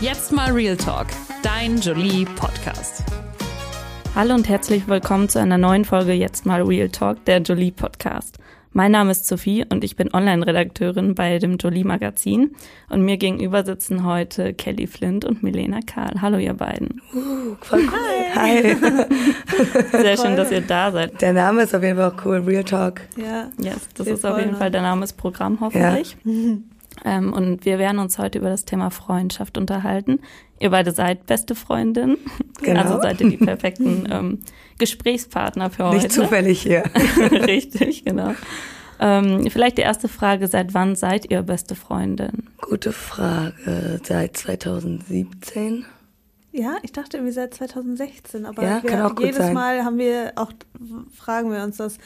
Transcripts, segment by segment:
Jetzt mal Real Talk, dein Jolie Podcast. Hallo und herzlich willkommen zu einer neuen Folge Jetzt mal Real Talk, der Jolie Podcast. Mein Name ist Sophie und ich bin Online-Redakteurin bei dem Jolie Magazin. Und mir gegenüber sitzen heute Kelly Flint und Milena Karl. Hallo, ihr beiden. Uh, voll cool. Hi. Sehr schön, dass ihr da seid. Der Name ist auf jeden Fall auch cool. Real Talk. Ja. Yes, das ist auf jeden Fall der Name des Programms hoffentlich. Ja. Ähm, und wir werden uns heute über das Thema Freundschaft unterhalten. Ihr beide seid beste Freundinnen. Genau. Also seid ihr die perfekten ähm, Gesprächspartner für heute. Nicht zufällig hier. Richtig, genau. Ähm, vielleicht die erste Frage, seit wann seid ihr beste Freundin? Gute Frage. Seit 2017. Ja, ich dachte irgendwie seit 2016, aber ja, wir, jedes sein. Mal haben wir auch, fragen wir uns das.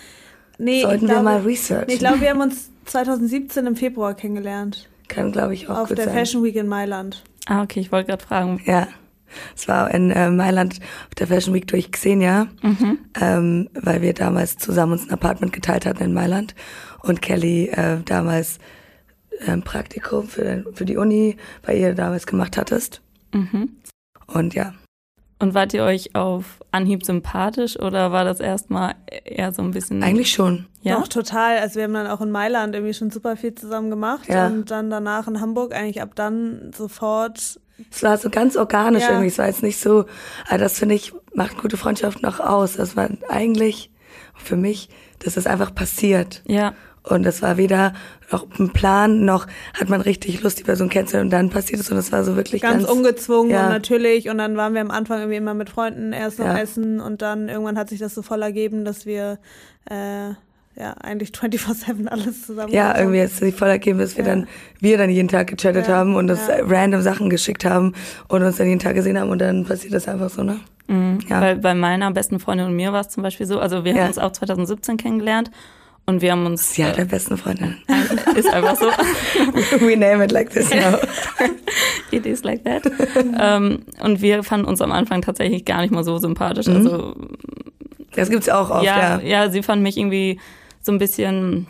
Nee, Sollten glaube, wir mal researchen. Nee, ich glaube, wir haben uns 2017 im Februar kennengelernt. Kann, glaube ich, auch Auf der sein. Fashion Week in Mailand. Ah, okay, ich wollte gerade fragen. Ja. Es war in äh, Mailand auf der Fashion Week durch Xenia, mhm. ähm, weil wir damals zusammen uns ein Apartment geteilt hatten in Mailand und Kelly äh, damals ein ähm, Praktikum für, für die Uni bei ihr damals gemacht hattest. Mhm. Und ja. Und wart ihr euch auf Anhieb sympathisch oder war das erstmal eher so ein bisschen. Eigentlich schon. Ja. Doch, total. Also wir haben dann auch in Mailand irgendwie schon super viel zusammen gemacht ja. und dann danach in Hamburg eigentlich ab dann sofort. Es war so ganz organisch ja. irgendwie. Es war jetzt nicht so, aber das finde ich, macht gute Freundschaft noch aus. Das war eigentlich für mich, dass das einfach passiert. Ja. Und es war weder noch ein Plan, noch hat man richtig Lust, die Person kennenzulernen und dann passiert es und es war so wirklich ganz, ganz ungezwungen ja. und natürlich und dann waren wir am Anfang irgendwie immer mit Freunden erst noch ja. essen und dann irgendwann hat sich das so voll ergeben, dass wir äh, ja, eigentlich 24-7 alles zusammen. Ja, irgendwie hat es sich voll ergeben, dass wir ja. dann, wir dann jeden Tag gechattet ja, haben und uns ja. random Sachen geschickt haben und uns dann jeden Tag gesehen haben und dann passiert das einfach so, ne? Mhm. Ja. Weil bei meiner besten Freundin und mir war es zum Beispiel so, also wir haben uns auch 2017 kennengelernt und wir haben uns. Ja, äh, der besten Freundin. Ist einfach so. We name it like this now. it is like that. ähm, und wir fanden uns am Anfang tatsächlich gar nicht mal so sympathisch. Mhm. Also. Das gibt's auch oft, ja. Ja, ja sie fand mich irgendwie so ein bisschen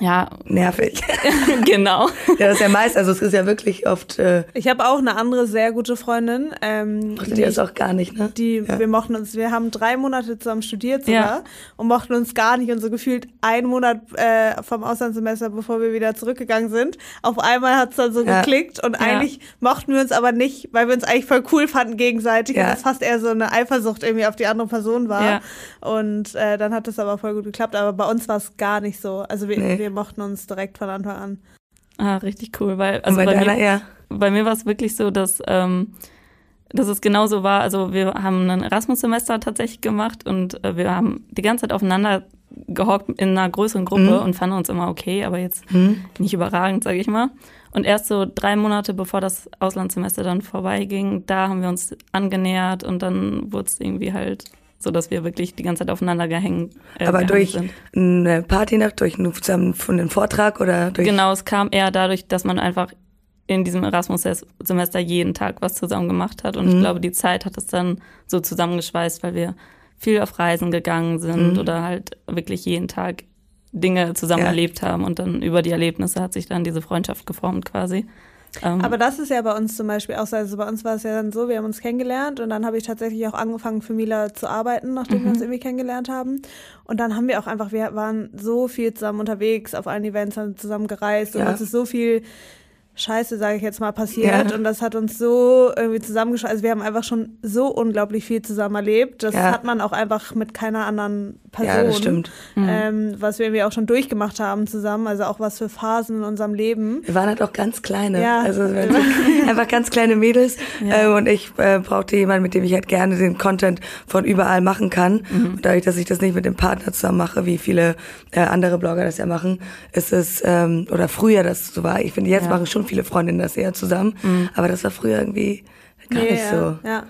ja. Nervig. genau. Ja, das ist ja meist, also es ist ja wirklich oft. Äh ich habe auch eine andere sehr gute Freundin. Ähm, die, die ist auch gar nicht, ne? Die, ja. wir mochten uns, wir haben drei Monate zusammen studiert sogar ja. und mochten uns gar nicht und so gefühlt einen Monat äh, vom Auslandssemester, bevor wir wieder zurückgegangen sind. Auf einmal hat's dann so ja. geklickt und eigentlich mochten wir uns aber nicht, weil wir uns eigentlich voll cool fanden gegenseitig und das fast eher so eine Eifersucht irgendwie auf die andere Person war. Und äh, dann hat es aber voll gut geklappt. Aber bei uns war es gar nicht so. Also wir, nee wir mochten uns direkt von Anfang an. Ah, richtig cool, weil also bei, bei, deiner, mir, ja. bei mir war es wirklich so, dass ähm, dass es genauso war. Also wir haben ein Erasmus-Semester tatsächlich gemacht und äh, wir haben die ganze Zeit aufeinander gehockt in einer größeren Gruppe mhm. und fanden uns immer okay, aber jetzt mhm. nicht überragend, sage ich mal. Und erst so drei Monate bevor das Auslandssemester dann vorbeiging, da haben wir uns angenähert und dann wurde es irgendwie halt so dass wir wirklich die ganze Zeit aufeinander gehängt äh, Aber durch sind. eine Partynacht, durch einen, zusammen von einem Vortrag oder durch Genau, es kam eher dadurch, dass man einfach in diesem Erasmus-Semester jeden Tag was zusammen gemacht hat. Und mhm. ich glaube, die Zeit hat es dann so zusammengeschweißt, weil wir viel auf Reisen gegangen sind mhm. oder halt wirklich jeden Tag Dinge zusammen ja. erlebt haben. Und dann über die Erlebnisse hat sich dann diese Freundschaft geformt quasi. Ähm, Aber das ist ja bei uns zum Beispiel auch so. Also bei uns war es ja dann so, wir haben uns kennengelernt und dann habe ich tatsächlich auch angefangen für Mila zu arbeiten, nachdem mhm. wir uns irgendwie kennengelernt haben. Und dann haben wir auch einfach, wir waren so viel zusammen unterwegs, auf allen Events haben zusammen gereist ja. und uns ist so viel Scheiße, sage ich jetzt mal, passiert. Ja. Und das hat uns so irgendwie zusammengeschaut. Also wir haben einfach schon so unglaublich viel zusammen erlebt. Das ja. hat man auch einfach mit keiner anderen Person. Ja, das stimmt. Mhm. Ähm, was wir irgendwie auch schon durchgemacht haben zusammen. Also auch was für Phasen in unserem Leben. Wir waren halt auch ganz kleine. Ja. Also einfach ganz kleine Mädels. Ja. Äh, und ich äh, brauchte jemanden, mit dem ich halt gerne den Content von überall machen kann. Mhm. Und dadurch, dass ich das nicht mit dem Partner zusammen mache, wie viele äh, andere Blogger das ja machen, ist es, ähm, oder früher das so war. Ich finde, jetzt machen schon schon viele Freundinnen das eher zusammen, mhm. aber das war früher irgendwie gar yeah, nicht so. Ja.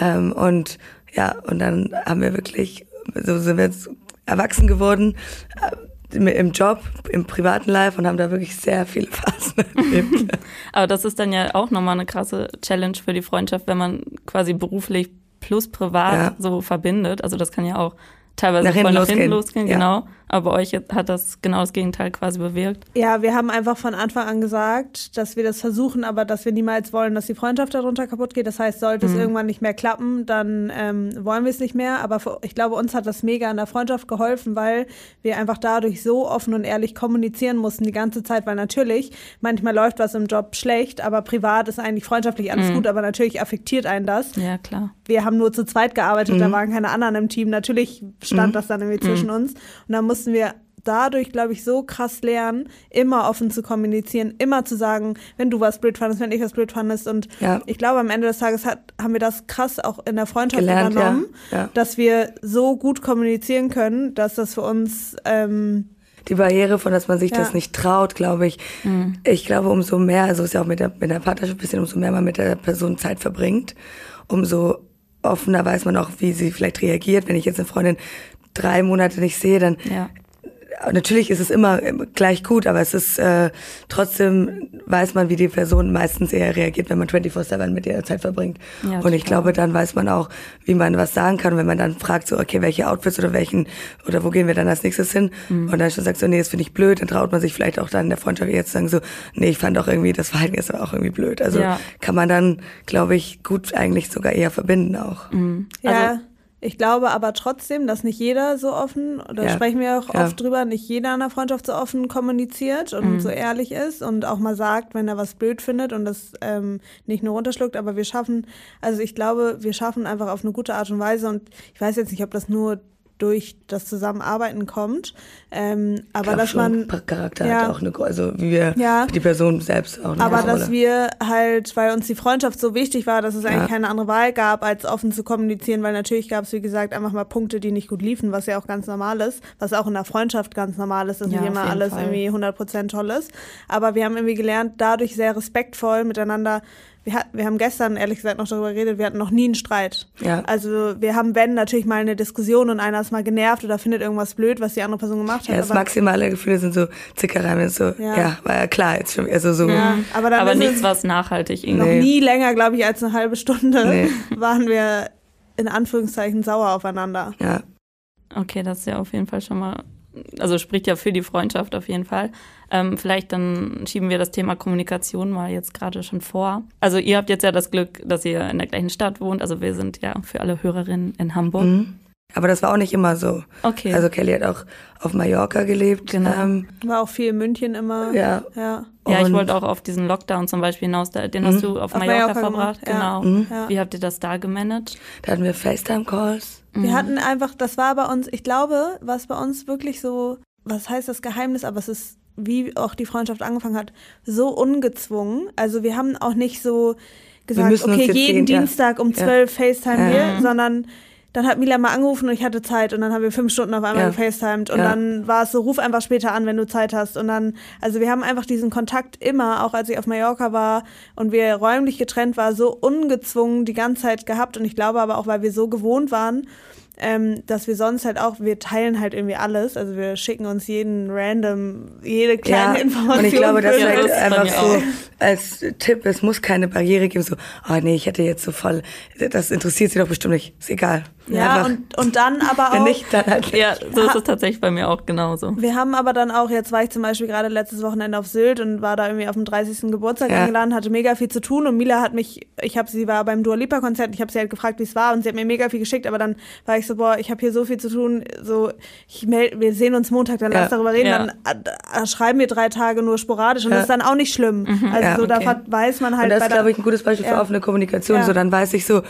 Ähm, und ja, und dann haben wir wirklich, so sind wir jetzt erwachsen geworden äh, im Job, im privaten Life und haben da wirklich sehr viele Phasen erlebt. aber das ist dann ja auch nochmal eine krasse Challenge für die Freundschaft, wenn man quasi beruflich plus privat ja. so verbindet. Also das kann ja auch teilweise nach voll nach hinten losgehen, ja. genau. Aber euch hat das genau das Gegenteil quasi bewirkt. Ja, wir haben einfach von Anfang an gesagt, dass wir das versuchen, aber dass wir niemals wollen, dass die Freundschaft darunter kaputt geht. Das heißt, sollte mhm. es irgendwann nicht mehr klappen, dann ähm, wollen wir es nicht mehr. Aber für, ich glaube, uns hat das mega an der Freundschaft geholfen, weil wir einfach dadurch so offen und ehrlich kommunizieren mussten die ganze Zeit, weil natürlich manchmal läuft was im Job schlecht, aber privat ist eigentlich freundschaftlich alles mhm. gut, aber natürlich affektiert einen das. Ja, klar. Wir haben nur zu zweit gearbeitet, mhm. da waren keine anderen im Team. Natürlich stand mhm. das dann irgendwie zwischen mhm. uns. Und dann mussten wir dadurch, glaube ich, so krass lernen, immer offen zu kommunizieren, immer zu sagen, wenn du was blöd fandest, wenn ich was blöd fandest. Und ja. ich glaube, am Ende des Tages hat, haben wir das krass auch in der Freundschaft Gelernt, übernommen, ja. Ja. dass wir so gut kommunizieren können, dass das für uns ähm, die Barriere von, dass man sich ja. das nicht traut, glaube ich. Mhm. Ich glaube, umso mehr, also ist ja auch mit der, mit der Partnerschaft ein bisschen, umso mehr man mit der Person Zeit verbringt, umso offener weiß man auch, wie sie vielleicht reagiert. Wenn ich jetzt eine Freundin drei Monate nicht sehe, dann ja natürlich ist es immer gleich gut, aber es ist äh, trotzdem weiß man, wie die Person meistens eher reagiert, wenn man 24/7 mit ihr Zeit verbringt. Ja, und ich glaube, dann weiß man auch, wie man was sagen kann. Und wenn man dann fragt, so okay, welche Outfits oder welchen oder wo gehen wir dann als nächstes hin? Mhm. Und dann schon sagt so, nee, das finde ich blöd, dann traut man sich vielleicht auch dann in der Freundschaft jetzt zu sagen so, nee, ich fand auch irgendwie das Verhalten ist auch irgendwie blöd. Also ja. kann man dann, glaube ich, gut eigentlich sogar eher verbinden auch. Mhm. Also, ja. Ich glaube aber trotzdem, dass nicht jeder so offen, da ja. sprechen wir auch ja. oft drüber, nicht jeder in der Freundschaft so offen kommuniziert und mhm. so ehrlich ist und auch mal sagt, wenn er was blöd findet und das ähm, nicht nur runterschluckt, aber wir schaffen, also ich glaube, wir schaffen einfach auf eine gute Art und Weise und ich weiß jetzt nicht, ob das nur durch das Zusammenarbeiten kommt. Ähm, aber dass man Charakter ja, hat auch eine, also wie wir ja, die Person selbst auch. Eine aber dass Rolle. wir halt, weil uns die Freundschaft so wichtig war, dass es eigentlich ja. keine andere Wahl gab, als offen zu kommunizieren, weil natürlich gab es wie gesagt einfach mal Punkte, die nicht gut liefen, was ja auch ganz normal ist, was auch in der Freundschaft ganz normal ist, dass ja, nicht immer alles Fall. irgendwie 100% toll ist. Aber wir haben irgendwie gelernt, dadurch sehr respektvoll miteinander wir, hat, wir haben gestern ehrlich gesagt noch darüber geredet, wir hatten noch nie einen Streit. Ja. Also wir haben, wenn, natürlich mal eine Diskussion und einer ist mal genervt oder findet irgendwas blöd, was die andere Person gemacht hat. Ja, das maximale Gefühl sind so Zickereien, so, ja. ja, war ja klar, jetzt schon, also so. Ja, aber, dann aber nichts, was nachhaltig irgendwie. Noch nie länger, glaube ich, als eine halbe Stunde nee. waren wir in Anführungszeichen sauer aufeinander. Ja. Okay, das ist ja auf jeden Fall schon mal also spricht ja für die Freundschaft auf jeden Fall. Ähm, vielleicht dann schieben wir das Thema Kommunikation mal jetzt gerade schon vor. Also ihr habt jetzt ja das Glück, dass ihr in der gleichen Stadt wohnt. Also wir sind ja für alle Hörerinnen in Hamburg. Mhm. Aber das war auch nicht immer so. Okay. Also Kelly hat auch auf Mallorca gelebt. Genau. Ähm, war auch viel in München immer. Ja. Ja, ja ich wollte auch auf diesen Lockdown zum Beispiel hinaus. Den mhm. hast du auf, auf Mallorca, Mallorca, verbracht. Genau. Mhm. Ja. Wie habt ihr das da gemanagt? Da hatten wir FaceTime-Calls. Wir mhm. hatten einfach, das war bei uns, ich glaube, was bei uns wirklich so, was heißt das Geheimnis, aber es ist, wie auch die Freundschaft angefangen hat, so ungezwungen. Also wir haben auch nicht so gesagt, okay, jeden Dienstag um zwölf ja. FaceTime wir, ja. sondern dann hat Mila mal angerufen und ich hatte Zeit und dann haben wir fünf Stunden auf einmal ja. gefacetimed und ja. dann war es so, ruf einfach später an, wenn du Zeit hast und dann, also wir haben einfach diesen Kontakt immer, auch als ich auf Mallorca war und wir räumlich getrennt war, so ungezwungen die ganze Zeit gehabt und ich glaube aber auch, weil wir so gewohnt waren, ähm, dass wir sonst halt auch, wir teilen halt irgendwie alles. Also wir schicken uns jeden random, jede kleine ja, Information. Und ich glaube, das ist halt einfach so als Tipp, es muss keine Barriere geben, so, oh nee, ich hätte jetzt so voll, das interessiert sie doch bestimmt nicht. Ist egal. Ja, und, und dann aber auch. Wenn nicht, dann halt Ja, so ist es tatsächlich bei mir auch genauso. Wir haben aber dann auch, jetzt war ich zum Beispiel gerade letztes Wochenende auf Sylt und war da irgendwie auf dem 30. Geburtstag ja. eingeladen, hatte mega viel zu tun und Mila hat mich, ich habe sie war beim Dua Lipa Konzert, ich habe sie halt gefragt, wie es war und sie hat mir mega viel geschickt, aber dann war ich so, boah, ich habe hier so viel zu tun, so, ich meld, wir sehen uns Montag, dann ja. lass darüber reden, ja. dann äh, äh, schreiben wir drei Tage nur sporadisch und das ist dann auch nicht schlimm. Mhm. Also so, okay. da weiß man halt. Und das ist, glaube ich, ein gutes Beispiel für offene Kommunikation, so dann weiß ich so,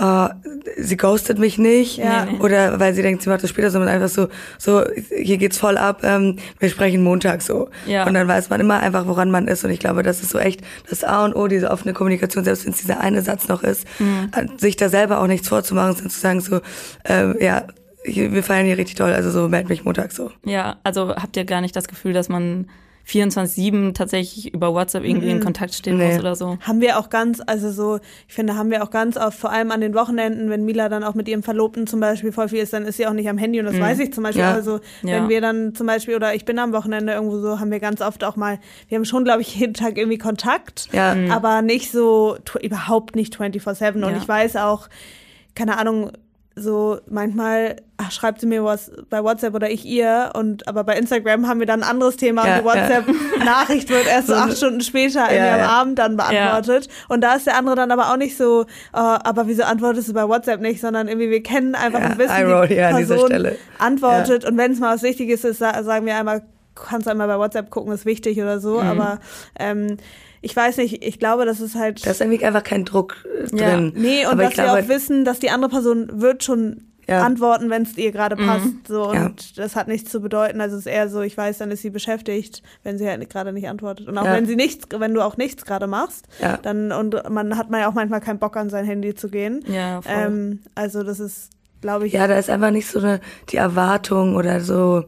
uh, sie ghostet mich nicht ja. oder weil sie denkt, sie macht das später, sondern einfach so, so hier geht's voll ab, ähm, wir sprechen Montag so. Ja. Und dann weiß man immer einfach, woran man ist und ich glaube, das ist so echt das A und O, diese offene Kommunikation, selbst wenn es dieser eine Satz noch ist, mhm. sich da selber auch nichts vorzumachen, sondern zu sagen so, äh, ja, wir feiern hier richtig toll, also so meld mich Montag so. Ja, also habt ihr gar nicht das Gefühl, dass man 24-7 tatsächlich über WhatsApp irgendwie in mhm. Kontakt stehen nee. muss oder so. Haben wir auch ganz, also so, ich finde, haben wir auch ganz oft, vor allem an den Wochenenden, wenn Mila dann auch mit ihrem Verlobten zum Beispiel voll viel ist, dann ist sie auch nicht am Handy und das mhm. weiß ich zum Beispiel. Ja. Also wenn ja. wir dann zum Beispiel, oder ich bin am Wochenende irgendwo so, haben wir ganz oft auch mal, wir haben schon, glaube ich, jeden Tag irgendwie Kontakt, ja. Aber nicht so, überhaupt nicht 24-7 und ich weiß auch, keine Ahnung, so manchmal ach, schreibt sie mir was bei WhatsApp oder ich ihr und aber bei Instagram haben wir dann ein anderes Thema ja, und die WhatsApp-Nachricht ja. wird erst so acht Stunden später ja, am Abend dann beantwortet. Und da ist der andere dann aber auch nicht so, uh, aber wieso antwortest du bei WhatsApp nicht, sondern irgendwie wir kennen einfach ein bisschen die Person antwortet. Und wenn es mal was Wichtiges ist, sagen wir einmal kannst du einmal bei WhatsApp gucken, ist wichtig oder so, mhm. aber ähm, ich weiß nicht, ich glaube, das ist halt. Da ist irgendwie einfach kein Druck äh, ja. drin. Nee, und aber dass wir auch wissen, dass die andere Person wird schon ja. antworten, wenn es ihr gerade mhm. passt. Mhm. So, und ja. das hat nichts zu bedeuten. Also es ist eher so, ich weiß, dann ist sie beschäftigt, wenn sie halt gerade nicht antwortet. Und auch ja. wenn sie nichts, wenn du auch nichts gerade machst, dann und man hat man ja auch manchmal keinen Bock an sein Handy zu gehen. Ja, voll. Ähm, also das ist, glaube ich. Ja, da ist einfach nicht so eine die Erwartung oder so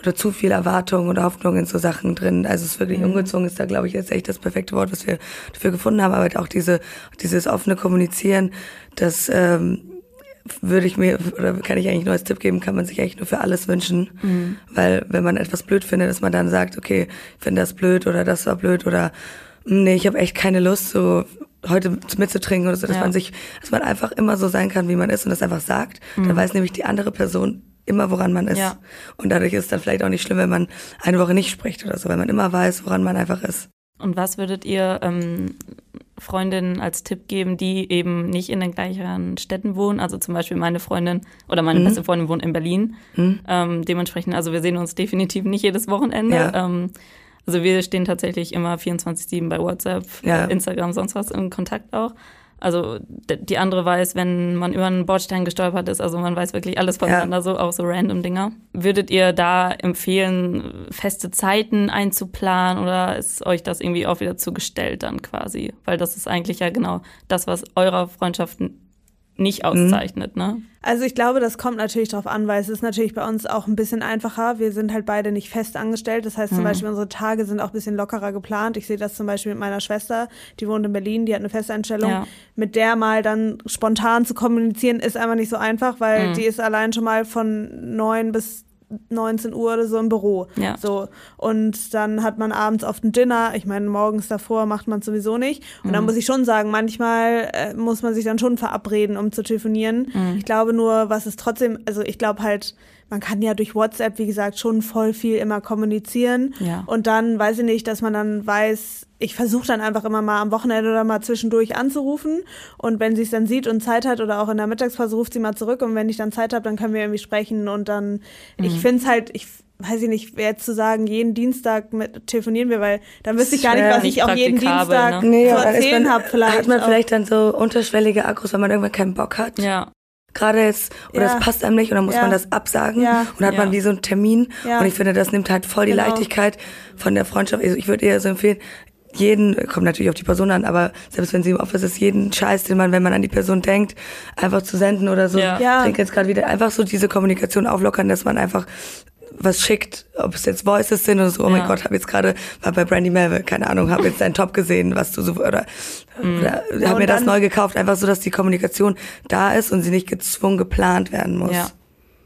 oder zu viel Erwartung oder Hoffnung in so Sachen drin. Also es ist wirklich mhm. ungezwungen, ist da, glaube ich, jetzt echt das perfekte Wort, was wir dafür gefunden haben. Aber auch diese, dieses offene Kommunizieren, das ähm, würde ich mir, oder kann ich eigentlich nur als Tipp geben, kann man sich eigentlich nur für alles wünschen. Mhm. Weil wenn man etwas blöd findet, dass man dann sagt, okay, ich finde das blöd oder das war blöd oder hm, nee, ich habe echt keine Lust, so heute mitzutrinken oder so, dass ja. man sich, dass man einfach immer so sein kann, wie man ist und das einfach sagt. Mhm. Dann weiß nämlich die andere Person immer, woran man ist. Ja. Und dadurch ist es dann vielleicht auch nicht schlimm, wenn man eine Woche nicht spricht oder so, weil man immer weiß, woran man einfach ist. Und was würdet ihr ähm, Freundinnen als Tipp geben, die eben nicht in den gleichen Städten wohnen? Also zum Beispiel meine Freundin oder meine mhm. beste Freundin wohnt in Berlin. Mhm. Ähm, dementsprechend, also wir sehen uns definitiv nicht jedes Wochenende. Ja. Ähm, also wir stehen tatsächlich immer 24-7 bei WhatsApp, ja. Instagram, sonst was in Kontakt auch. Also die andere weiß, wenn man über einen Bordstein gestolpert ist, also man weiß wirklich alles voneinander, ja. so auch so random Dinger. Würdet ihr da empfehlen, feste Zeiten einzuplanen oder ist euch das irgendwie auch wieder zugestellt dann quasi? Weil das ist eigentlich ja genau das, was eurer Freundschaften nicht mhm. auszeichnet, mhm. ne? Also ich glaube, das kommt natürlich darauf an, weil es ist natürlich bei uns auch ein bisschen einfacher. Wir sind halt beide nicht fest angestellt. Das heißt zum mhm. Beispiel, unsere Tage sind auch ein bisschen lockerer geplant. Ich sehe das zum Beispiel mit meiner Schwester, die wohnt in Berlin, die hat eine Festeinstellung. Ja. Mit der mal dann spontan zu kommunizieren, ist einfach nicht so einfach, weil mhm. die ist allein schon mal von neun bis 19 Uhr oder so im Büro. Ja. So. Und dann hat man abends oft ein Dinner. Ich meine, morgens davor macht man sowieso nicht. Und mhm. dann muss ich schon sagen, manchmal äh, muss man sich dann schon verabreden, um zu telefonieren. Mhm. Ich glaube nur, was ist trotzdem, also ich glaube halt, man kann ja durch WhatsApp, wie gesagt, schon voll viel immer kommunizieren. Ja. Und dann weiß ich nicht, dass man dann weiß, ich versuche dann einfach immer mal am Wochenende oder mal zwischendurch anzurufen. Und wenn sie es dann sieht und Zeit hat oder auch in der Mittagspause ruft sie mal zurück. Und wenn ich dann Zeit habe, dann können wir irgendwie sprechen. Und dann, mhm. ich finde es halt, ich weiß ich nicht, jetzt zu sagen, jeden Dienstag mit, telefonieren wir, weil dann wüsste ich gar nicht, was ich auch jeden Dienstag ne? nee, zu erzählen habe. Vielleicht hat man auch. vielleicht dann so unterschwellige Akkus, wenn man irgendwann keinen Bock hat. Ja gerade jetzt, oder es passt einem nicht, und dann muss ja. man das absagen ja. und dann hat man wie so einen Termin. Und ich finde, das nimmt halt voll die genau. Leichtigkeit von der Freundschaft. Also ich würde eher so empfehlen, jeden, kommt natürlich auf die Person an, aber selbst wenn sie im Office ist, jeden Scheiß, den man, wenn man an die Person denkt, einfach zu senden oder so. Ja. Ich denke jetzt gerade wieder, einfach so diese Kommunikation auflockern, dass man einfach was schickt, ob es jetzt Voices sind oder so, oh ja. mein Gott, habe jetzt gerade, war bei Brandy Melville, keine Ahnung, habe jetzt deinen Top gesehen, was du so, oder, mhm. oder ja, habe mir das neu gekauft, einfach so, dass die Kommunikation da ist und sie nicht gezwungen geplant werden muss. Ja.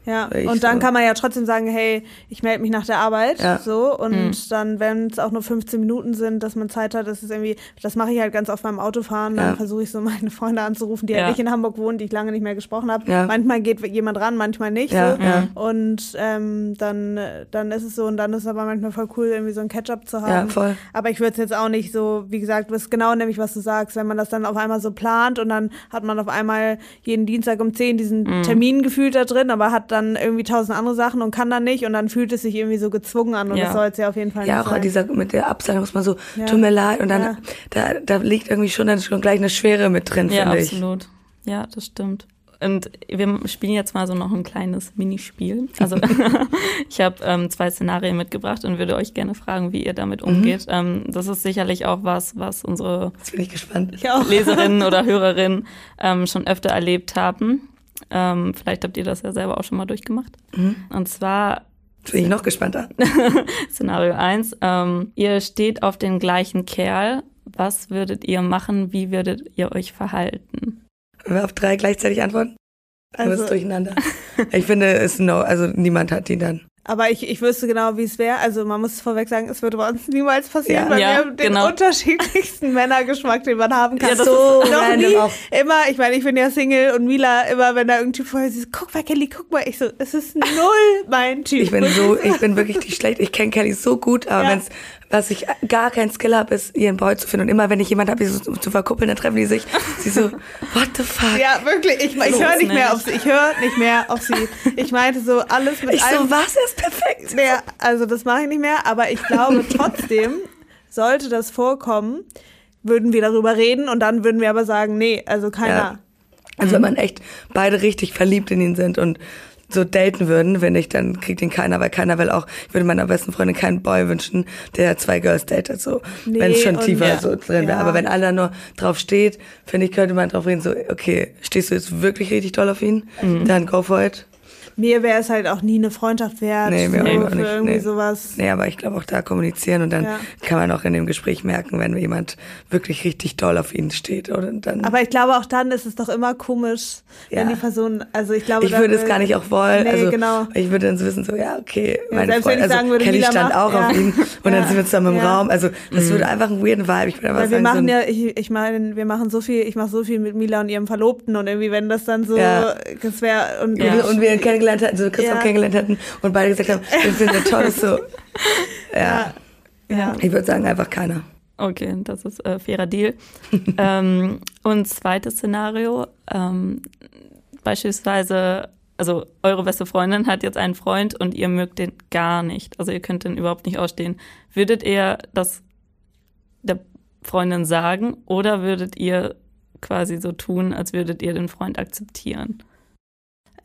Ja, und dann so. kann man ja trotzdem sagen, hey, ich melde mich nach der Arbeit, ja. so und mhm. dann, wenn es auch nur 15 Minuten sind, dass man Zeit hat, das ist irgendwie, das mache ich halt ganz oft beim Autofahren, dann ja. versuche ich so meine Freunde anzurufen, die ja. halt nicht in Hamburg wohnen, die ich lange nicht mehr gesprochen habe. Manchmal geht jemand ran, manchmal nicht. So. Und ähm, dann, dann ist es so und dann ist es aber manchmal voll cool, irgendwie so ein Catch-up zu haben. Ja, voll. Aber ich würde es jetzt auch nicht so, wie gesagt, was genau nämlich, was du sagst, wenn man das dann auf einmal so plant und dann hat man auf einmal jeden Dienstag um 10 diesen mhm. Termin gefühlt da drin, aber hat dann irgendwie tausend andere Sachen und kann dann nicht und dann fühlt es sich irgendwie so gezwungen an und ja. das soll es ja auf jeden Fall ja, nicht sein. Ja, auch dieser mit der Absage muss man so, ja. tut mir leid und dann, ja. da, da liegt irgendwie schon dann schon gleich eine Schwere mit drin, ja, finde ich. Ja, absolut. Ja, das stimmt. Und wir spielen jetzt mal so noch ein kleines Minispiel. Also ich habe ähm, zwei Szenarien mitgebracht und würde euch gerne fragen, wie ihr damit mhm. umgeht. Mhm. Ähm, das ist sicherlich auch was, was unsere Leserinnen oder Hörerinnen ähm, schon öfter erlebt haben. Ähm, vielleicht habt ihr das ja selber auch schon mal durchgemacht. Mhm. Und zwar. Bin ich noch gespannter. Szenario 1. Ähm, ihr steht auf den gleichen Kerl. Was würdet ihr machen? Wie würdet ihr euch verhalten? Wenn wir auf drei gleichzeitig antworten? Also, bist durcheinander. ich finde, es no, also niemand hat die dann. Aber ich, ich wüsste genau, wie es wäre. Also man muss vorweg sagen, es würde bei uns niemals passieren, Ja. weil Ja, wir haben den genau. unterschiedlichsten Männergeschmack, den man haben kann. Ja, das So ist noch nie. auch. Immer, ich meine, ich bin ja Single und Mila, immer wenn da irgendwie vorher sie so, guck mal, Kelly, guck mal, ich so, es ist null mein Typ. Ich bin so, ich bin wirklich die schlecht. Ich kenne Kelly so gut, aber Ja. wenn's, was ich gar keinen Skill habe, ist ihren Boy zu finden. Und immer wenn ich jemanden habe, so zu, verkuppeln, dann treffen die sich. Sie so, what the fuck? ja, wirklich, ich, ich höre nicht mehr nicht. auf sie. Ich höre nicht mehr auf sie. Ich meinte so, alles mit ich allem. so, was ist perfekt? Ja, also das mache ich nicht mehr, aber ich glaube trotzdem, sollte das vorkommen, würden wir darüber reden und dann würden wir aber sagen, nee, also keiner. Ja. Also wenn man echt beide richtig verliebt in ihn sind und so daten würden, wenn ich, dann kriegt ihn keiner, weil keiner will auch, ich würde meiner besten Freundin keinen Boy wünschen, der zwei Girls datet, so, Nee, wenn es schon tiefer ja. so drin wäre. Ja. Aber wenn einer nur drauf steht, finde ich, könnte man drauf reden, so, okay, stehst du jetzt wirklich richtig doll auf ihn? Mhm. Dann go for it. Mir wäre es halt auch nie eine Freundschaft wert, Nee, mir so auch nicht, irgendwie nee. sowas. Nee, aber ich glaube auch da kommunizieren und dann Ja. kann man auch in dem Gespräch merken, wenn jemand wirklich richtig doll auf ihn steht oder dann. Aber ich glaube, auch dann ist es doch immer komisch, wenn Ja. die Person, also ich glaube, ich dann würde es gar nicht auch wollen. Nee, also genau. ich würde dann so wissen, so ja, okay, Ja, meine wenn Freundin, ich also sagen würde, Kelly stand macht- auch auf ihn und dann sind wir zusammen im. Raum. Also das würde einfach einen weirden Vibe. Ich würde einfach Weil wir sagen, machen so ja, ich, ich meine, wir machen so viel, ich mache so viel mit Mila und ihrem Verlobten und irgendwie, wenn das dann so, das wäre, und und, wir, und wir ihn kennengelernt hatten, so Christoph Ja. kennengelernt hatten und beide gesagt haben, wir das toll, ist so. Ja. ja. Ich würde sagen, einfach keiner. Okay, das ist äh, fairer Deal. ähm, und zweites Szenario, ähm, beispielsweise, also eure beste Freundin hat jetzt einen Freund und ihr mögt den gar nicht. Also ihr könnt den überhaupt nicht ausstehen. Würdet ihr das der Freundin sagen oder würdet ihr quasi so tun, als würdet ihr den Freund akzeptieren?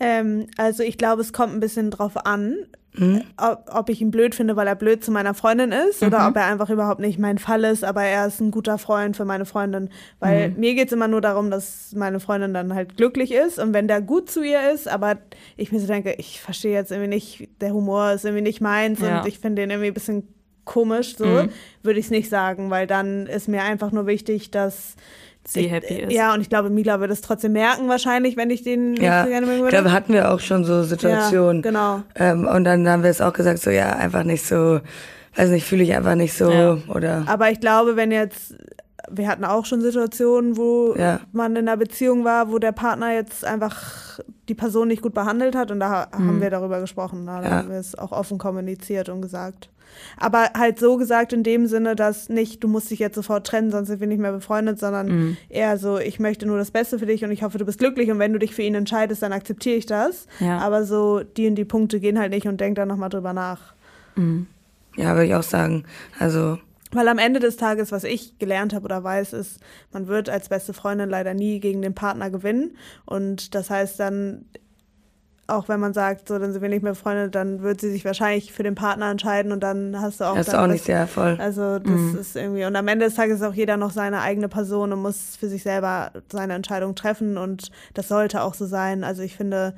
Ähm, also ich glaube, es kommt ein bisschen drauf an, Mhm. ob, ob ich ihn blöd finde, weil er blöd zu meiner Freundin ist oder ob er einfach überhaupt nicht mein Fall ist, aber er ist ein guter Freund für meine Freundin. Weil mir geht's immer nur darum, dass meine Freundin dann halt glücklich ist und wenn der gut zu ihr ist, aber ich mir so denke, ich verstehe jetzt irgendwie nicht, der Humor ist irgendwie nicht meins Ja. und ich finde den irgendwie ein bisschen komisch, so Mhm. würde ich es nicht sagen, weil dann ist mir einfach nur wichtig, dass Sie ich, happy ist. Ja, und ich glaube, Mila würde es trotzdem merken wahrscheinlich, wenn ich den nicht Ja, so gerne mögen ich würde. glaube, hatten wir auch schon so Situationen. Ja, genau. Ähm, und dann haben wir es auch gesagt, so ja, einfach nicht so, weiß nicht, fühle ich einfach nicht so Ja. oder Aber ich glaube, wenn jetzt, wir hatten auch schon Situationen, wo Ja. man in einer Beziehung war, wo der Partner jetzt einfach die Person nicht gut behandelt hat und da haben wir darüber gesprochen. Da Ja. haben wir es auch offen kommuniziert und gesagt. Aber halt so gesagt in dem Sinne, dass nicht, du musst dich jetzt sofort trennen, sonst sind wir nicht mehr befreundet, sondern eher so, ich möchte nur das Beste für dich und ich hoffe, du bist glücklich und wenn du dich für ihn entscheidest, dann akzeptiere ich das. Ja. Aber so, die und die Punkte gehen halt nicht und denk da nochmal drüber nach. ja, würde ich auch sagen. Also Weil am Ende des Tages, was ich gelernt habe oder weiß, ist, man wird als beste Freundin leider nie gegen den Partner gewinnen. Und das heißt dann, auch wenn man sagt, so, dann sind wir nicht mehr befreundet, dann wird sie sich wahrscheinlich für den Partner entscheiden und dann hast du auch das ist auch nicht sehr voll. Also das ist irgendwie, und am Ende des Tages ist auch jeder noch seine eigene Person und muss für sich selber seine Entscheidung treffen und das sollte auch so sein. Also ich finde,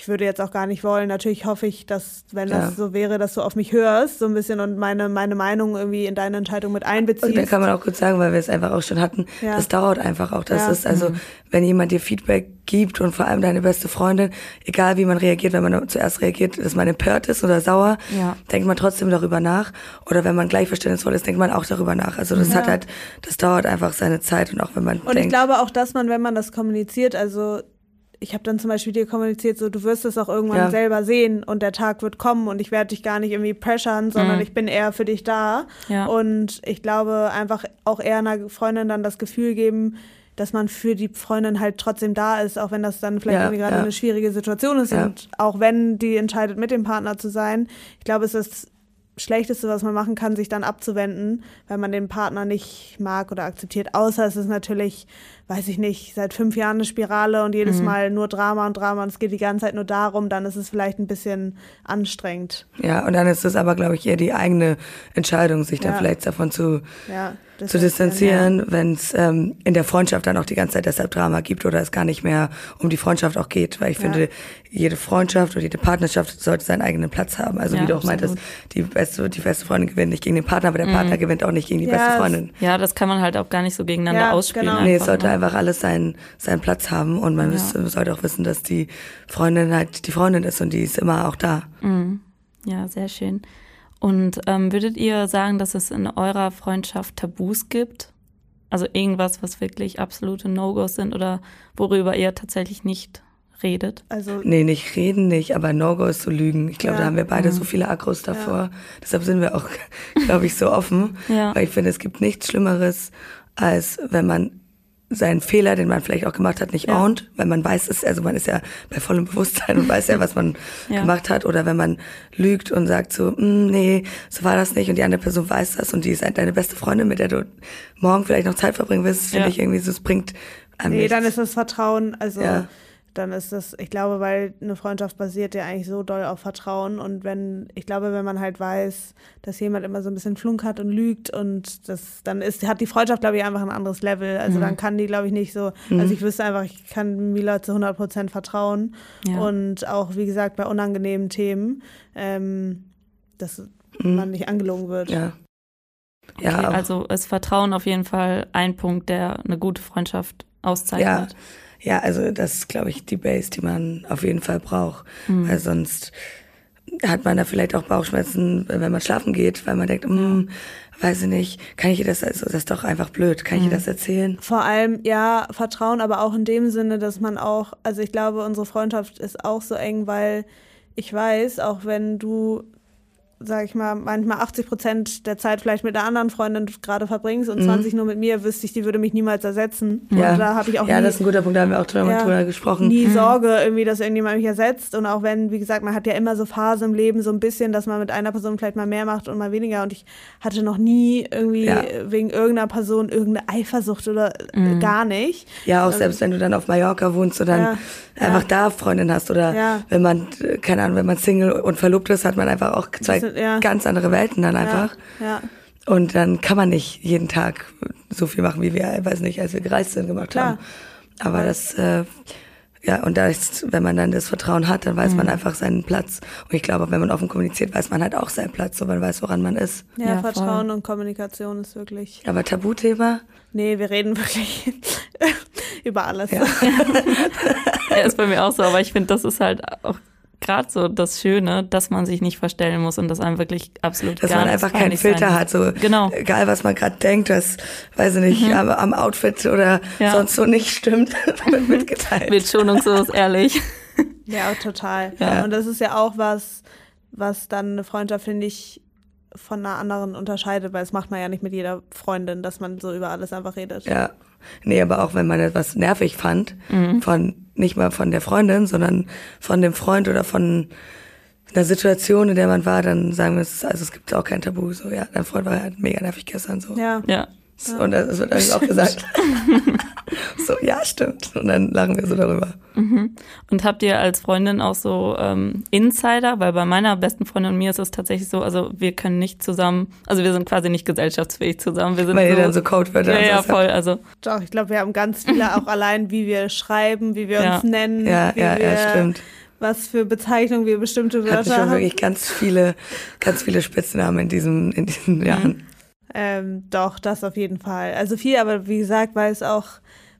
ich würde jetzt auch gar nicht wollen. Natürlich hoffe ich, dass, wenn Ja. das so wäre, dass du auf mich hörst, so ein bisschen und meine, meine Meinung irgendwie in deine Entscheidung mit einbeziehst. Und da kann man auch kurz sagen, weil wir es einfach auch schon hatten, Ja. das dauert einfach auch. Das Ja. ist also, wenn jemand dir Feedback gibt und vor allem deine beste Freundin, egal wie man reagiert, wenn man zuerst reagiert, dass man empört ist oder sauer, Ja. denkt man trotzdem darüber nach. Oder wenn man gleich verständnisvoll ist, denkt man auch darüber nach. Also das hat halt, das dauert einfach seine Zeit und auch wenn man Und ich denkt, glaube auch, dass man, wenn man das kommuniziert, also ich habe dann zum Beispiel dir kommuniziert, so du wirst es auch irgendwann Ja. selber sehen und der Tag wird kommen und ich werde dich gar nicht irgendwie pressern, sondern Mhm. ich bin eher für dich da. Ja. Und ich glaube einfach auch eher einer Freundin dann das Gefühl geben, dass man für die Freundin halt trotzdem da ist, auch wenn das dann vielleicht Ja, irgendwie gerade eine schwierige Situation ist und auch wenn die entscheidet, mit dem Partner zu sein. Ich glaube, es ist Schlechteste, was man machen kann, sich dann abzuwenden, weil man den Partner nicht mag oder akzeptiert. Außer es ist natürlich, weiß ich nicht, seit fünf Jahren eine Spirale und Mhm. jedes Mal nur Drama und Drama und es geht die ganze Zeit nur darum, dann ist es vielleicht ein bisschen anstrengend. ja, und dann ist es aber, glaube ich, eher die eigene Entscheidung, sich dann Ja. vielleicht davon zu, Ja, zu distanzieren, wenn es ähm, in der Freundschaft dann auch die ganze Zeit deshalb Drama gibt oder es gar nicht mehr um die Freundschaft auch geht. Weil ich Ja. finde, jede Freundschaft oder jede Partnerschaft sollte seinen eigenen Platz haben. Also Ja, wie du auch absolut. meintest, die beste, die beste Freundin gewinnt nicht gegen den Partner, aber der Partner gewinnt auch nicht gegen die Ja, beste es- Freundin. Ja, das kann man halt auch gar nicht so gegeneinander Ja, ausspielen. genau. Nee, es sollte ne? einfach alles seinen, seinen Platz haben und man Ja. wüsste- sollte auch wissen, dass die Freundin halt die Freundin ist und die ist immer auch da. Ja, sehr schön. Und ähm, würdet ihr sagen, dass es in eurer Freundschaft Tabus gibt? Also irgendwas, was wirklich absolute No-Gos sind oder worüber ihr tatsächlich nicht redet? Also nee, nicht reden nicht, aber No-Go ist zu lügen. Ich glaube, ja. da haben wir beide mhm. so viele Akros davor. Ja. Deshalb sind wir auch, glaube ich, so offen. Ja. Weil ich finde, es gibt nichts Schlimmeres, als wenn man seinen Fehler, den man vielleicht auch gemacht hat, nicht ja. ownt, weil man weiß es, also man ist ja bei vollem Bewusstsein und weiß ja, was man ja. gemacht hat, oder wenn man lügt und sagt so, mm, nee, so war das nicht und die andere Person weiß das und die ist deine beste Freundin, mit der du morgen vielleicht noch Zeit verbringen willst, finde ja. ich irgendwie so, es bringt einem Nee, nichts. dann ist das Vertrauen, also ja dann ist das, ich glaube, weil eine Freundschaft basiert ja eigentlich so doll auf Vertrauen und wenn, ich glaube, wenn man halt weiß, dass jemand immer so ein bisschen Flunk hat und lügt und das, dann ist, hat die Freundschaft, glaube ich, einfach ein anderes Level. Also mhm. dann kann die, glaube ich, nicht so, mhm. also ich wüsste einfach, ich kann Mila zu 100 Prozent vertrauen ja. und auch, wie gesagt, bei unangenehmen Themen, ähm, dass mhm. man nicht angelogen wird. Ja. Okay, ja, also ist Vertrauen auf jeden Fall ein Punkt, der eine gute Freundschaft auszeichnet. Ja. Ja, also das ist, glaube ich, die Base, die man auf jeden Fall braucht. Mhm. Weil sonst hat man da vielleicht auch Bauchschmerzen, wenn man schlafen geht, weil man denkt, hm, weiß ich nicht, kann ich ihr das, also das ist doch einfach blöd, kann ich ihr mhm. das erzählen? Vor allem, ja, Vertrauen, aber auch in dem Sinne, dass man auch, also ich glaube, unsere Freundschaft ist auch so eng, weil ich weiß, auch wenn du sag ich mal, manchmal 80 Prozent der Zeit vielleicht mit einer anderen Freundin gerade verbringst und mhm. 20 nur mit mir, wüsste ich, die würde mich niemals ersetzen. Ja, und da habe ich auch ja nie, das ist ein guter Punkt, da haben wir auch drüber, ja, drüber gesprochen. Nie mhm. Sorge irgendwie, dass irgendjemand mich ersetzt und auch wenn, wie gesagt, man hat ja immer so Phasen im Leben so ein bisschen, dass man mit einer Person vielleicht mal mehr macht und mal weniger und ich hatte noch nie irgendwie ja. wegen irgendeiner Person irgendeine Eifersucht oder mhm. gar nicht. Ja, auch also, selbst wenn du dann auf Mallorca wohnst und dann ja, einfach da Freundin hast oder wenn man, keine Ahnung, wenn man Single und verlobt ist, hat man einfach auch zwei ja. ganz andere Welten dann einfach. Ja. ja. Und dann kann man nicht jeden Tag so viel machen, wie wir, weiß nicht, als wir gereist sind, gemacht Klar. haben. Aber das, äh, ja, und da ist, wenn man dann das Vertrauen hat, dann weiß mhm. man einfach seinen Platz. Und ich glaube, wenn man offen kommuniziert, weiß man halt auch seinen Platz, so man weiß, woran man ist. Ja, ja Vertrauen voll. und Kommunikation ist wirklich. Aber Tabuthema? Nee, wir reden wirklich über alles. Ja. ja, ist bei mir auch so, aber ich finde, das ist halt auch gerade so das Schöne, dass man sich nicht verstellen muss und dass einem wirklich absolut Dass man einfach keinen Filter hat, so genau. egal was man gerade denkt, das weiß ich nicht, mhm. am, am, Outfit oder ja. sonst so nicht stimmt, wird mitgeteilt. Wird schonungslos ehrlich. Ja, total. Ja. Und das ist ja auch was, was dann eine Freundschaft, finde ich, von einer anderen unterscheidet, weil das macht man ja nicht mit jeder Freundin, dass man so über alles einfach redet. Ja. Nee, aber auch wenn man etwas nervig fand, mhm. von nicht mal von der Freundin, sondern von dem Freund oder von einer Situation, in der man war, dann sagen wir es, also es gibt auch kein Tabu, so, ja, dein Freund war halt mega nervig gestern, so. Ja. ja. Und das wird eigentlich auch gesagt. so, ja, stimmt. Und dann lachen wir so darüber. Mhm. Und habt ihr als Freundin auch so ähm, Insider? Weil bei meiner besten Freundin und mir ist es tatsächlich so, also wir können nicht zusammen, also wir sind quasi nicht gesellschaftsfähig zusammen. Wir sind Weil so, ihr dann so Codewörter Ja, ja, voll. Also. Doch, ich glaube, wir haben ganz viele auch allein, wie wir schreiben, wie wir ja. uns nennen. Ja, ja, wir, ja, stimmt was für Bezeichnungen wir bestimmte Wörter Hatte schon wirklich ganz viele, ganz viele Spitznamen in diesen, in diesen Jahren. Ähm, doch, das auf jeden Fall. Also viel, aber wie gesagt, weil es auch,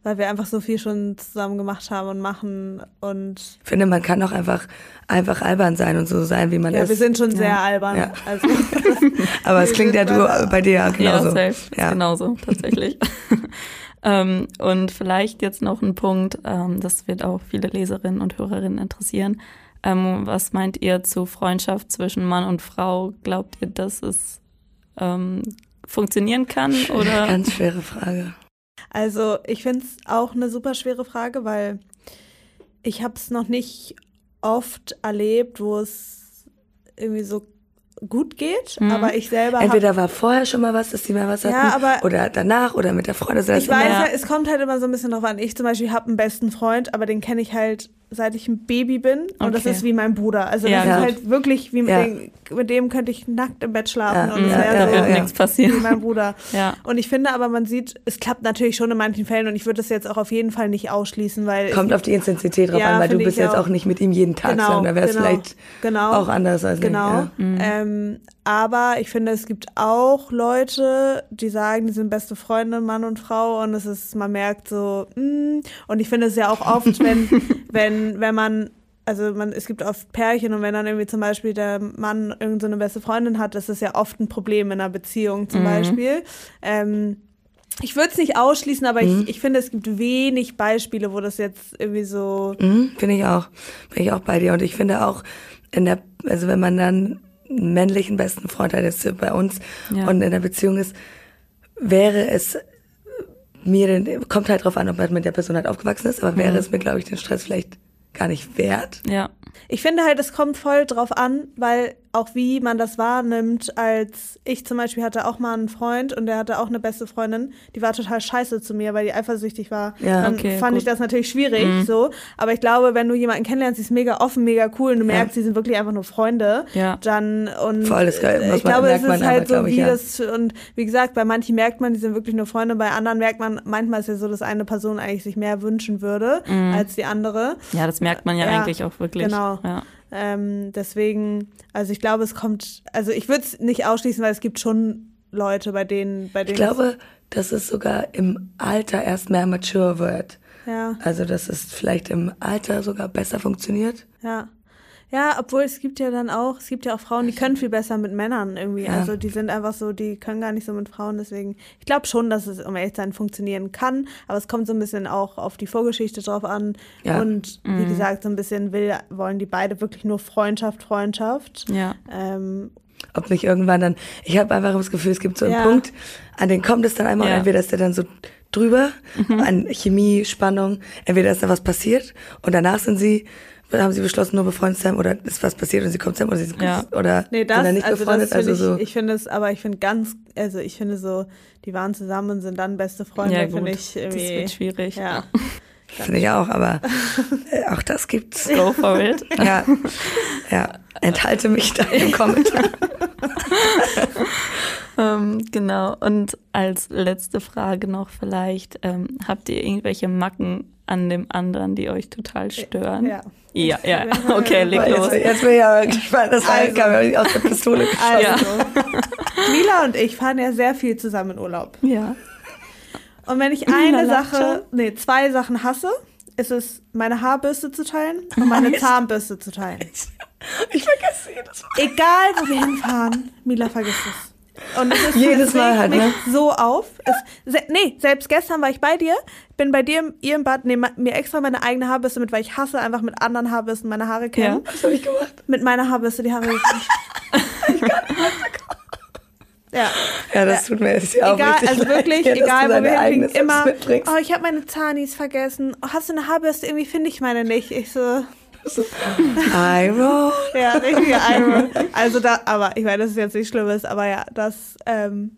weil wir einfach so viel schon zusammen gemacht haben und machen und. Ich finde, man kann auch einfach, einfach albern sein und so sein, wie man ja, ist. Ja, wir sind schon sehr ja. albern. Ja. Also, aber es klingt ja du bei dir ja genauso. Ja, safe. Ja. genauso, tatsächlich. ähm, und vielleicht jetzt noch ein Punkt, ähm, das wird auch viele Leserinnen und Hörerinnen interessieren. Ähm, was meint ihr zu Freundschaft zwischen Mann und Frau? Glaubt ihr, dass es ähm, funktionieren kann? Oder? Ganz schwere Frage. Also ich finde es auch eine super schwere Frage, weil ich habe es noch nicht oft erlebt, wo es irgendwie so gut geht, mhm. aber ich selber entweder war vorher schon mal was, dass die mal was hatten, ja, aber oder danach oder mit der Freundin. Also ich weiß ja, es kommt halt immer so ein bisschen drauf an. Ich zum Beispiel habe einen besten Freund, aber den kenne ich halt seit ich ein Baby bin und okay. das ist wie mein Bruder. Also ja, das ist halt wirklich wie mit, ja. dem, mit dem könnte ich nackt im Bett schlafen ja. und es wäre ja, so ja, nichts passieren. Wie mein Bruder. Ja. Und ich finde aber, man sieht, es klappt natürlich schon in manchen Fällen und ich würde das jetzt auch auf jeden Fall nicht ausschließen, weil kommt auf die Intensität drauf an, weil du bist jetzt auch. auch nicht mit ihm jeden Tag, genau, sondern da wäre es genau, vielleicht genau, auch anders als genau. Ich, mhm. ähm, aber ich finde, es gibt auch Leute, die sagen, die sind beste Freunde, Mann und Frau und es ist, man merkt so, mh, mm, und ich finde es ja auch oft, wenn wenn wenn man also man, es gibt oft Pärchen und wenn dann irgendwie zum Beispiel der Mann irgendeine so beste Freundin hat, das ist ja oft ein Problem in einer Beziehung zum mhm. Beispiel. Ähm, ich würde es nicht ausschließen, aber mhm. ich, ich finde, es gibt wenig Beispiele, wo das jetzt irgendwie so. Mhm, finde ich auch. Bin ich auch bei dir. Und ich finde auch, in der, also wenn man dann einen männlichen besten Freund hat, jetzt bei uns ja. und in der Beziehung ist, wäre es mir, kommt halt drauf an, ob man mit der Person halt aufgewachsen ist, aber wäre mhm. es mir, glaube ich, den Stress vielleicht gar nicht wert. Ja. Ich finde halt, es kommt voll drauf an, weil auch wie man das wahrnimmt, als ich zum Beispiel hatte auch mal einen Freund und der hatte auch eine beste Freundin, die war total scheiße zu mir, weil die eifersüchtig war. Ja, Dann okay, fand gut. ich das natürlich schwierig, mhm. so. Aber ich glaube, wenn du jemanden kennenlernst, sie ist mega offen, mega cool und du merkst, ja. sie sind wirklich einfach nur Freunde, ja. dann und Voll, das geil, ich glaube, es ist halt so, wie ich, ja. das und wie gesagt, bei manchen merkt man, die sind wirklich nur Freunde, bei anderen merkt man, manchmal ist ja so, dass eine Person eigentlich sich mehr wünschen würde mhm. als die andere. Ja, das merkt man ja, eigentlich auch wirklich. Genau. Ja. Ähm, deswegen, also ich glaube, es kommt, also ich würde es nicht ausschließen, weil es gibt schon Leute, bei denen, bei denen. Ich glaube, dass es sogar im Alter erst mehr mature wird. Ja. Also, dass es vielleicht im Alter sogar besser funktioniert. Ja. Ja, obwohl es gibt ja dann auch, es gibt ja auch Frauen, die können viel besser mit Männern irgendwie. Ja. Also die sind einfach so, die können gar nicht so mit Frauen. Deswegen, ich glaube schon, dass es, um ehrlich zu sein, funktionieren kann. Aber es kommt so ein bisschen auch auf die Vorgeschichte drauf an. Ja. Und wie mhm. gesagt, so ein bisschen will, wollen die beide wirklich nur Freundschaft, Freundschaft. Ja. Ähm, ob nicht irgendwann dann, ich habe einfach das Gefühl, es gibt so einen ja. Punkt, an den kommt es dann einmal, ja. und entweder ist der dann so drüber, mhm. an Chemie, Spannung, entweder ist da was passiert und danach sind sie haben sie beschlossen, nur befreundet zu sein oder ist was passiert und sie kommt zusammen oder sie sind ja. oder nee, das, sind nicht also befreundet? also so. Ich, ich finde es, aber ich finde ganz, also ich finde so, die waren zusammen und sind dann beste Freunde, ja, finde ich irgendwie. Das wird schwierig. Ja. Finde ich auch, aber äh, auch das gibt's. Go for it. Ja, ja. Enthalte mich da im Kommentar. ähm, genau. Und als letzte Frage noch vielleicht, ähm, habt ihr irgendwelche Macken an dem anderen, die euch total stören? Ja. Ja, ja, okay, leg los. Jetzt, jetzt bin ich aber gespannt, das also, kam aus der Pistole geschossen. Also, Mila und ich fahren ja sehr viel zusammen in Urlaub. Ja. Und wenn ich eine Sache, nee, zwei Sachen hasse, ist es, meine Haarbürste zu teilen und meine Zahnbürste zu teilen. Ich vergesse jedes Mal. Egal, wo wir hinfahren, Mila vergisst es. Und es ist, Jedes Mal halt, ne? so auf. Es, se, nee, selbst gestern war ich bei dir, bin bei dir ihr im Bad, nehme mir extra meine eigene Haarbürste mit, weil ich hasse einfach mit anderen Haarbürsten meine Haare kämmen. Ja, was habe ich gemacht? Mit meiner Haarbürste die Haare gekämmt. ich kann nicht ja. Ja, das tut mir jetzt ja auch egal, richtig Also wirklich, leid, egal, wo wir hinfliegen, immer, oh, ich habe meine Zanis vergessen. Oh, hast du eine Haarbürste? Irgendwie finde ich meine nicht. Ich so, Iro. ja, richtige Iro. Also da, aber ich meine, das ist jetzt nicht Schlimmes, aber ja, das, ähm,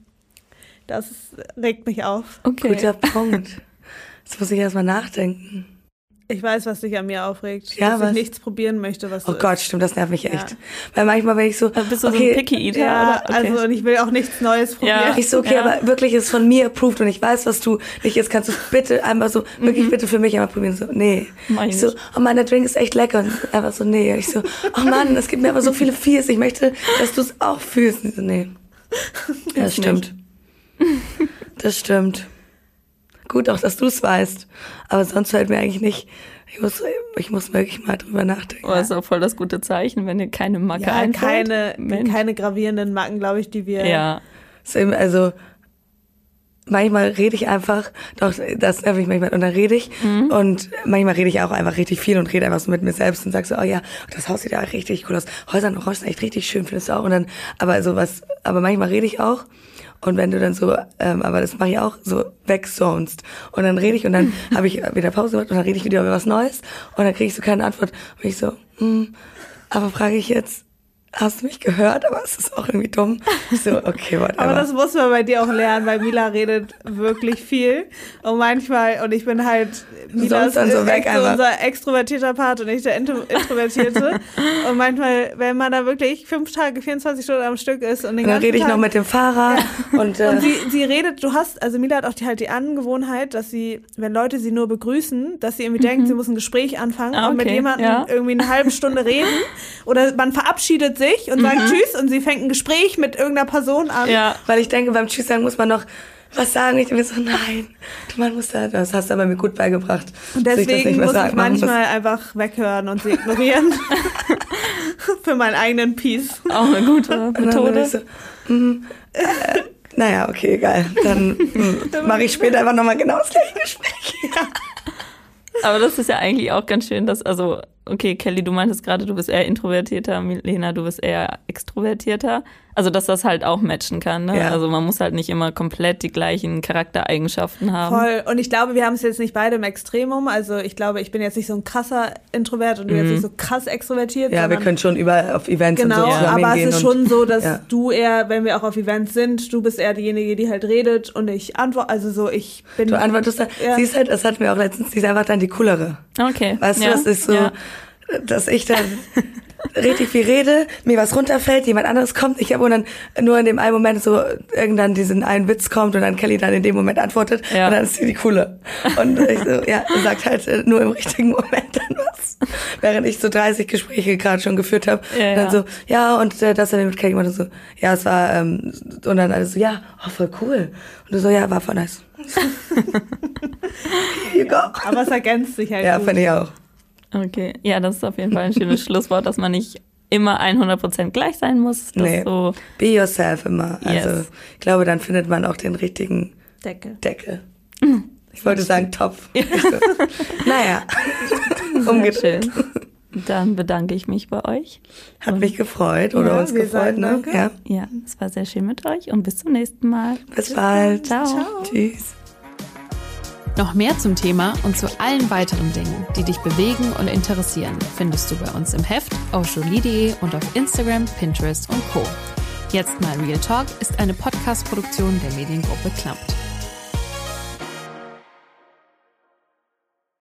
das regt mich auf. Okay. Guter Punkt. Jetzt muss ich erstmal nachdenken. Ich weiß, was dich an mir aufregt. Ja, dass was? ich nichts probieren möchte, was Oh Gott, ist. stimmt, das nervt mich echt. Ja. Weil manchmal bin ich so. Aber bist du okay, so ein Picky Eater? Ja, okay. also und ich will auch nichts Neues probieren. Ja. Ich so, okay, ja. aber wirklich ist von mir approved und ich weiß, was du nicht jetzt kannst du bitte einmal so, mhm. wirklich bitte für mich einmal probieren. So, nee. Ich so, oh Mann, der Drink ist echt lecker. Und einfach so, nee. Ich so, oh Mann, es gibt mir aber so viele Fears. Ich möchte, dass du es auch fühlst. Und so, nee. Das stimmt. Das stimmt. Gut, auch dass du es weißt. Aber sonst fällt mir eigentlich nicht ich muss, ich muss wirklich mal drüber nachdenken. Oh, das ist auch voll das gute Zeichen, wenn ihr keine Macke ja, einfällt. Keine, keine gravierenden Macken, glaube ich, die wir. Ja. Also, manchmal rede ich einfach, doch, das nervt mich manchmal, und dann rede ich, mhm. und manchmal rede ich auch einfach richtig viel und rede einfach so mit mir selbst und sag so, oh ja, das Haus sieht ja richtig cool aus, Häuser und Orange sind echt richtig schön, findest du auch, und dann, aber so was, aber manchmal rede ich auch, und wenn du dann so, ähm, aber das mache ich auch, so wegsonst. Und dann rede ich und dann habe ich wieder Pause gemacht und dann rede ich wieder über was Neues und dann kriege ich so keine Antwort. Und ich so, hm, aber frage ich jetzt, hast du mich gehört? Aber es ist auch irgendwie dumm. So, okay, whatever. Aber das muss man bei dir auch lernen, weil Mila redet wirklich viel. Und manchmal, und ich bin halt, Mila ist so weg extro, unser extrovertierter Part und nicht der Introvertierte. und manchmal, wenn man da wirklich fünf Tage, 24 Stunden am Stück ist und den und dann rede ich Tag, noch mit dem Fahrer. Ja. Und, äh, und sie, sie redet, du hast, also Mila hat auch die, halt die Angewohnheit, dass sie, wenn Leute sie nur begrüßen, dass sie irgendwie mhm. denkt, sie muss ein Gespräch anfangen ah, okay. und mit jemandem ja. irgendwie eine halbe Stunde reden. Oder man verabschiedet sich und mhm. sagt Tschüss und sie fängt ein Gespräch mit irgendeiner Person an. Ja. Weil ich denke, beim Tschüss sagen muss man noch was sagen. Ich mir so, nein, du Mann musst da, das hast du aber mir gut beigebracht. Und deswegen ich muss ich manchmal muss. einfach weghören und sie ignorieren. Für meinen eigenen Peace. Auch eine gute Methode. So, mm, äh, naja, okay, egal. Dann mm, mache ich später einfach nochmal genau das gleiche Gespräch. Ja. Aber das ist ja eigentlich auch ganz schön, dass, also okay, Kelly, du meintest gerade, du bist eher introvertierter, Lena, du bist eher extrovertierter. Also, dass das halt auch matchen kann. Ne? Ja. Also, man muss halt nicht immer komplett die gleichen Charaktereigenschaften haben. Voll. Und ich glaube, wir haben es jetzt nicht beide im Extremum. Also, ich glaube, ich bin jetzt nicht so ein krasser Introvert und du mhm. jetzt nicht so krass extrovertiert. Ja, wir können schon überall auf Events genau, und so Genau, aber es ist schon so, dass ja. du eher, wenn wir auch auf Events sind, du bist eher diejenige, die halt redet und ich antworte. Also, so, ich bin. Du antwortest, ja. sie ist halt, das hatten wir auch letztens, sie ist einfach dann die coolere. Okay. Weißt ja. du, das ist so dass ich dann richtig viel rede, mir was runterfällt, jemand anderes kommt, ich habe und dann nur in dem einen Moment so irgendwann diesen einen Witz kommt und dann Kelly dann in dem Moment antwortet ja. und dann ist sie die coole. Und ich so, ja, sagt halt äh, nur im richtigen Moment dann was. Während ich so 30 Gespräche gerade schon geführt habe. Ja, und dann so, ja, und äh, das dann mit Kelly und so, ja, es war, ähm, und dann alles so, ja, oh, voll cool. Und du so, ja, war voll nice. You go. Aber es ergänzt sich halt. Ja, finde ich auch. Okay, ja, das ist auf jeden Fall ein schönes Schlusswort, dass man nicht immer 100% gleich sein muss. Nee, so be yourself immer. Yes. Also ich glaube, dann findet man auch den richtigen Deckel. Deckel. Ich wollte sagen Topf. Ja. naja, umgedreht. Dann bedanke ich mich bei euch. Hat mich gefreut oder ja, uns gefreut, ne? Ja. ja, es war sehr schön mit euch und bis zum nächsten Mal. Bis bald. Ciao. Ciao. Tschüss. Noch mehr zum Thema und zu allen weiteren Dingen, die dich bewegen und interessieren, findest du bei uns im Heft auf jolie.de und auf Instagram, Pinterest und Co. Jetzt mal Real Talk ist eine Podcast-Produktion der Mediengruppe Klampt.